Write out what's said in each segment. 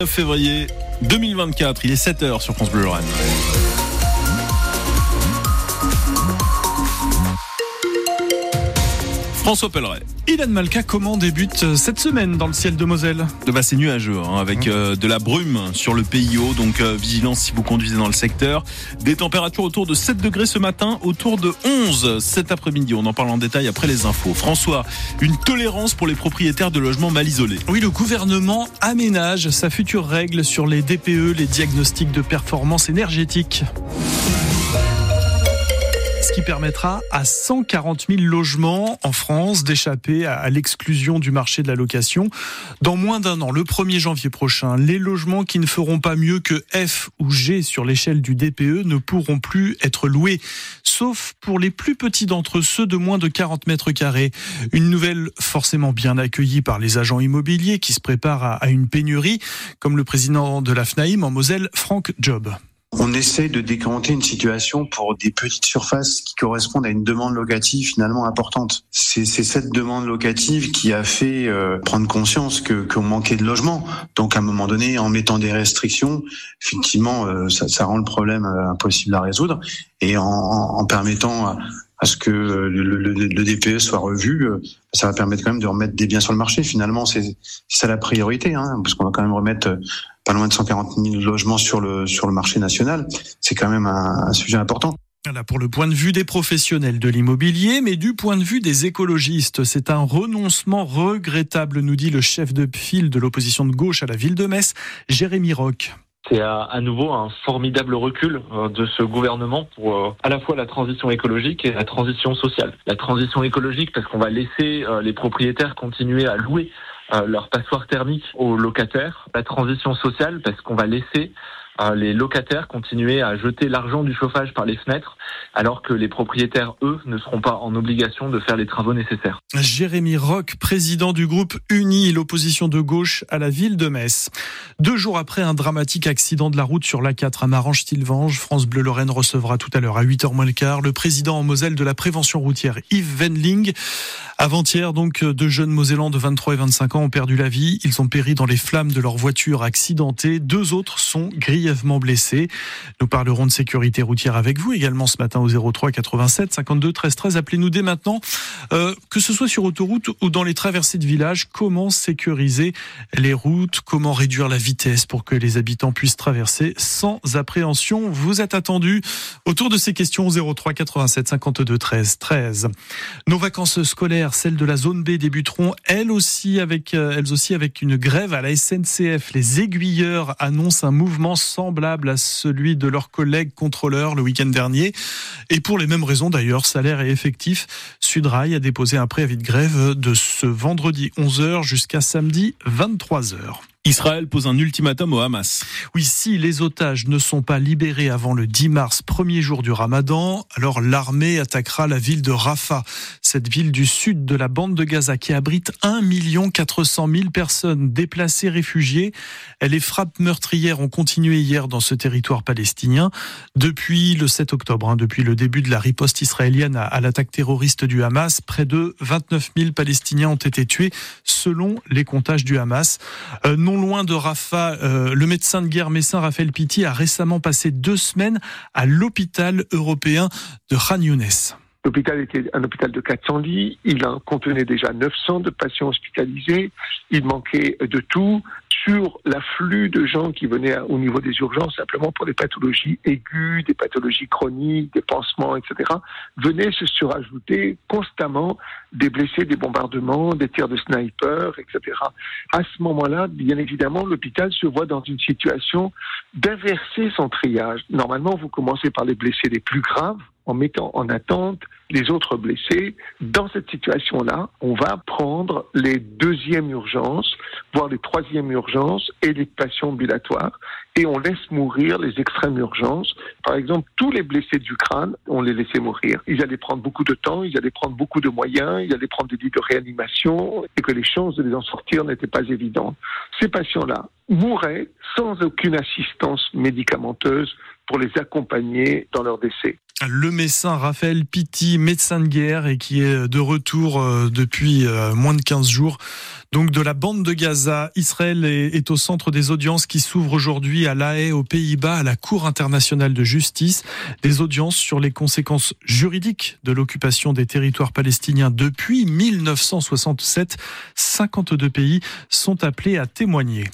9 février 2024, il est 7h sur France Bleu Lorraine. François Pelleret. Ilan Malka, comment débute euh, cette semaine dans le ciel de Moselle? Bah, C'est nuageux, hein, avec mmh. euh, de la brume sur le PIO, donc euh, vigilance si vous conduisez dans le secteur. Des températures autour de 7 degrés ce matin, autour de 11 cet après-midi. On en parle en détail après les infos. François, une tolérance pour les propriétaires de logements mal isolés. Oui, le gouvernement aménage sa future règle sur les DPE, les diagnostics de performance énergétique permettra à 140 000 logements en France d'échapper à l'exclusion du marché de la location dans moins d'un an, le 1er janvier prochain. Les logements qui ne feront pas mieux que F ou G sur l'échelle du DPE ne pourront plus être loués, sauf pour les plus petits d'entre ceux de moins de 40 mètres carrés. Une nouvelle forcément bien accueillie par les agents immobiliers qui se préparent à une pénurie, comme le président de la FNAIM en Moselle, Franck Job. On essaie de décanter une situation pour des petites surfaces qui correspondent à une demande locative finalement importante. C'est cette demande locative qui a fait euh, prendre conscience que qu'on manquait de logements. Donc à un moment donné, en mettant des restrictions, effectivement, euh, ça, ça, rend le problème euh, impossible à résoudre. Et en, en permettant à ce que le, le, le, DPE soit revu, ça va permettre quand même de remettre des biens sur le marché. Finalement, c'est ça la priorité, hein, parce qu'on va quand même remettre pas loin de 140 000 logements sur le, sur le marché national. C'est quand même un, un sujet important. Voilà pour le point de vue des professionnels de l'immobilier, mais du point de vue des écologistes, c'est un renoncement regrettable, nous dit le chef de file de l'opposition de gauche à la ville de Metz, Jérémy Roch. C'est à, nouveau un formidable recul euh, de ce gouvernement pour euh, à la fois la transition écologique et la transition sociale. La transition écologique parce qu'on va laisser euh, les propriétaires continuer à louer leur passoire thermique aux locataires. La transition sociale parce qu'on va laisser les locataires continuer à jeter l'argent du chauffage par les fenêtres, alors que les propriétaires, eux, ne seront pas en obligation de faire les travaux nécessaires. Jérémy Roch, président du groupe Uni, l'opposition de gauche à la ville de Metz. Deux jours après un dramatique accident de la route sur l'A4 à Marange-Tilvange, France Bleu Lorraine recevra tout à l'heure à 8h moins le quart le président en Moselle de la prévention routière, Yves Wendling. Avant-hier, donc, deux jeunes Mosellans de 23 et 25 ans ont perdu la vie. Ils ont péri dans les flammes de leur voiture accidentée. Deux autres sont grillés blessés. Nous parlerons de sécurité routière avec vous également ce matin au 03 87 52 13 13. Appelez-nous dès maintenant, euh, que ce soit sur autoroute ou dans les traversées de village. Comment sécuriser les routes? Comment réduire la vitesse pour que les habitants puissent traverser sans appréhension? Vous êtes attendu autour de ces questions au 03 87 52 13 13. Nos vacances scolaires, celles de la zone B, débuteront elles aussi avec euh, elles aussi avec une grève à la SNCF. Les aiguilleurs annoncent un mouvement semblable à celui de leurs collègues contrôleurs le week-end dernier. Et pour les mêmes raisons d'ailleurs, salaire et effectif, Sudrail a déposé un préavis de grève de ce vendredi 11h jusqu'à samedi 23h. Israël pose un ultimatum au Hamas. Oui, si les otages ne sont pas libérés avant le 10 mars, premier jour du ramadan, alors l'armée attaquera la ville de Rafah, cette ville du sud de la bande de Gaza qui abrite 1 400 000 personnes déplacées, réfugiées. Les frappes meurtrières ont continué hier dans ce territoire palestinien depuis le 7 octobre, hein, depuis le début de la riposte israélienne à, l'attaque terroriste du Hamas. Près de 29 000 Palestiniens ont été tués selon les comptages du Hamas. Euh, loin de Rafah, euh, le médecin de guerre messin Raphaël Pitti a récemment passé deux semaines à l'hôpital européen de Khan Younes. L'hôpital était un hôpital de 400 lits, il en contenait déjà 900 de patients hospitalisés, il manquait de tout sur l'afflux de gens qui venaient au niveau des urgences simplement pour des pathologies aiguës, des pathologies chroniques, des pansements, etc., venaient se surajouter constamment des blessés, des bombardements, des tirs de sniper, etc. À ce moment-là, bien évidemment, l'hôpital se voit dans une situation d'inverser son triage. Normalement, vous commencez par les blessés les plus graves, en mettant en attente les autres blessés. Dans cette situation-là, on va prendre les deuxièmes urgences, voire les troisièmes urgences et les patients ambulatoires, et on laisse mourir les extrêmes urgences. Par exemple, tous les blessés du crâne, on les laissait mourir. Ils allaient prendre beaucoup de temps, ils allaient prendre beaucoup de moyens, ils allaient prendre des lits de réanimation, et que les chances de les en sortir n'étaient pas évidentes. Ces patients-là, mouraient sans aucune assistance médicamenteuse pour les accompagner dans leur décès. Le médecin Raphaël Pitti, médecin de guerre et qui est de retour euh, depuis euh, moins de 15 jours. Donc de la bande de Gaza, Israël est au centre des audiences qui s'ouvrent aujourd'hui à La Haye, aux Pays-Bas, à la Cour internationale de justice. Des audiences sur les conséquences juridiques de l'occupation des territoires palestiniens depuis 1967. 52 pays sont appelés à témoigner.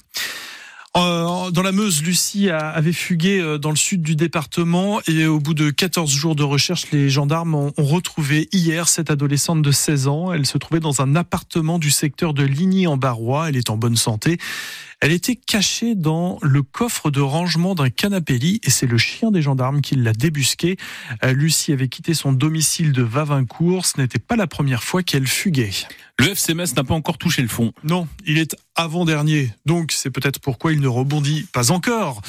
Euh, dans la Meuse, Lucie avait fugué euh, dans le sud du département et au bout de 14 jours de recherche, les gendarmes ont retrouvé hier cette adolescente de 16 ans. Elle se trouvait dans un appartement du secteur de Ligny en Barrois. Elle est en bonne santé. Elle était cachée dans le coffre de rangement d'un canapé lit et c'est le chien des gendarmes qui l'a débusqué. Euh, Lucie avait quitté son domicile de Vavincourt. Ce n'était pas la première fois qu'elle fuguait. Le FCMS n'a pas encore touché le fond. Non, il est avant-dernier. Donc c'est peut-être pourquoi il ne rebondit pas encore.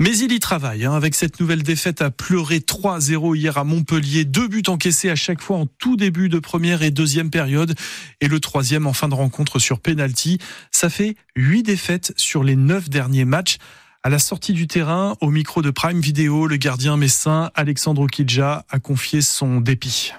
Mais il y travaille. Hein, avec cette nouvelle défaite à pleurer 3-0 hier à Montpellier. Deux buts encaissés à chaque fois en tout début de première et deuxième période. Et le troisième en fin de rencontre sur penalty. Ça fait huit défaites sur les neuf derniers matchs. À la sortie du terrain, au micro de Prime Video, le gardien messin Alexandre Okidja a confié son dépit.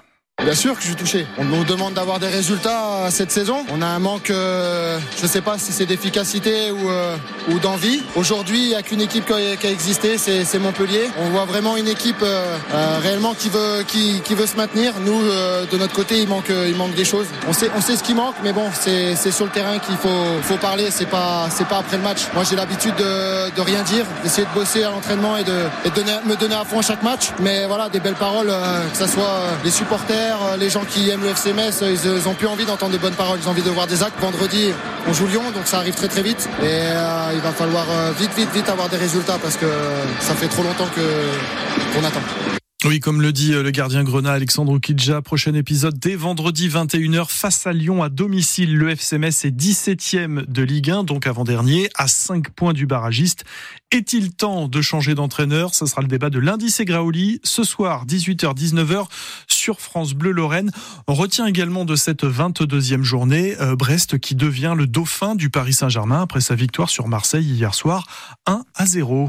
Bien sûr que je suis touché. On nous demande d'avoir des résultats cette saison. On a un manque, euh, je ne sais pas si c'est d'efficacité ou, euh, ou d'envie. Aujourd'hui, il n'y a qu'une équipe qui a, existé, c'est Montpellier. On voit vraiment une équipe euh, réellement qui veut, qui, qui, veut se maintenir. Nous, de notre côté, il manque, il manque des choses. On sait, on sait ce qui manque, mais bon, c'est sur le terrain qu'il faut, faut parler. C'est pas, c'est pas après le match. Moi, j'ai l'habitude de, de, rien dire, d'essayer de bosser à l'entraînement et de, et donner, me donner à fond à chaque match. Mais voilà, des belles paroles, que ce soit les supporters euh, les gens qui aiment le FC Metz, ils ont plus envie d'entendre des bonnes paroles, ils ont envie de voir des actes. Vendredi, on joue Lyon, donc ça arrive très très vite. Et euh, il va falloir euh, vite, vite, vite avoir des résultats parce que ça fait trop longtemps qu'on attend. Oui, comme le dit le gardien Grenat Alexandre Kidja, prochain épisode dès vendredi 21h face à Lyon à domicile. Le FC Metz est 17e de Ligue 1, donc avant-dernier, à 5 points du barragiste. Est-il temps de changer d'entraîneur? Ce sera le débat de lundi Graouli ce soir 18h-19h sur France Bleu Lorraine. On retient également de cette 22e journée euh, Brest qui devient le dauphin du Paris Saint-Germain après sa victoire sur Marseille hier soir 1 à 0.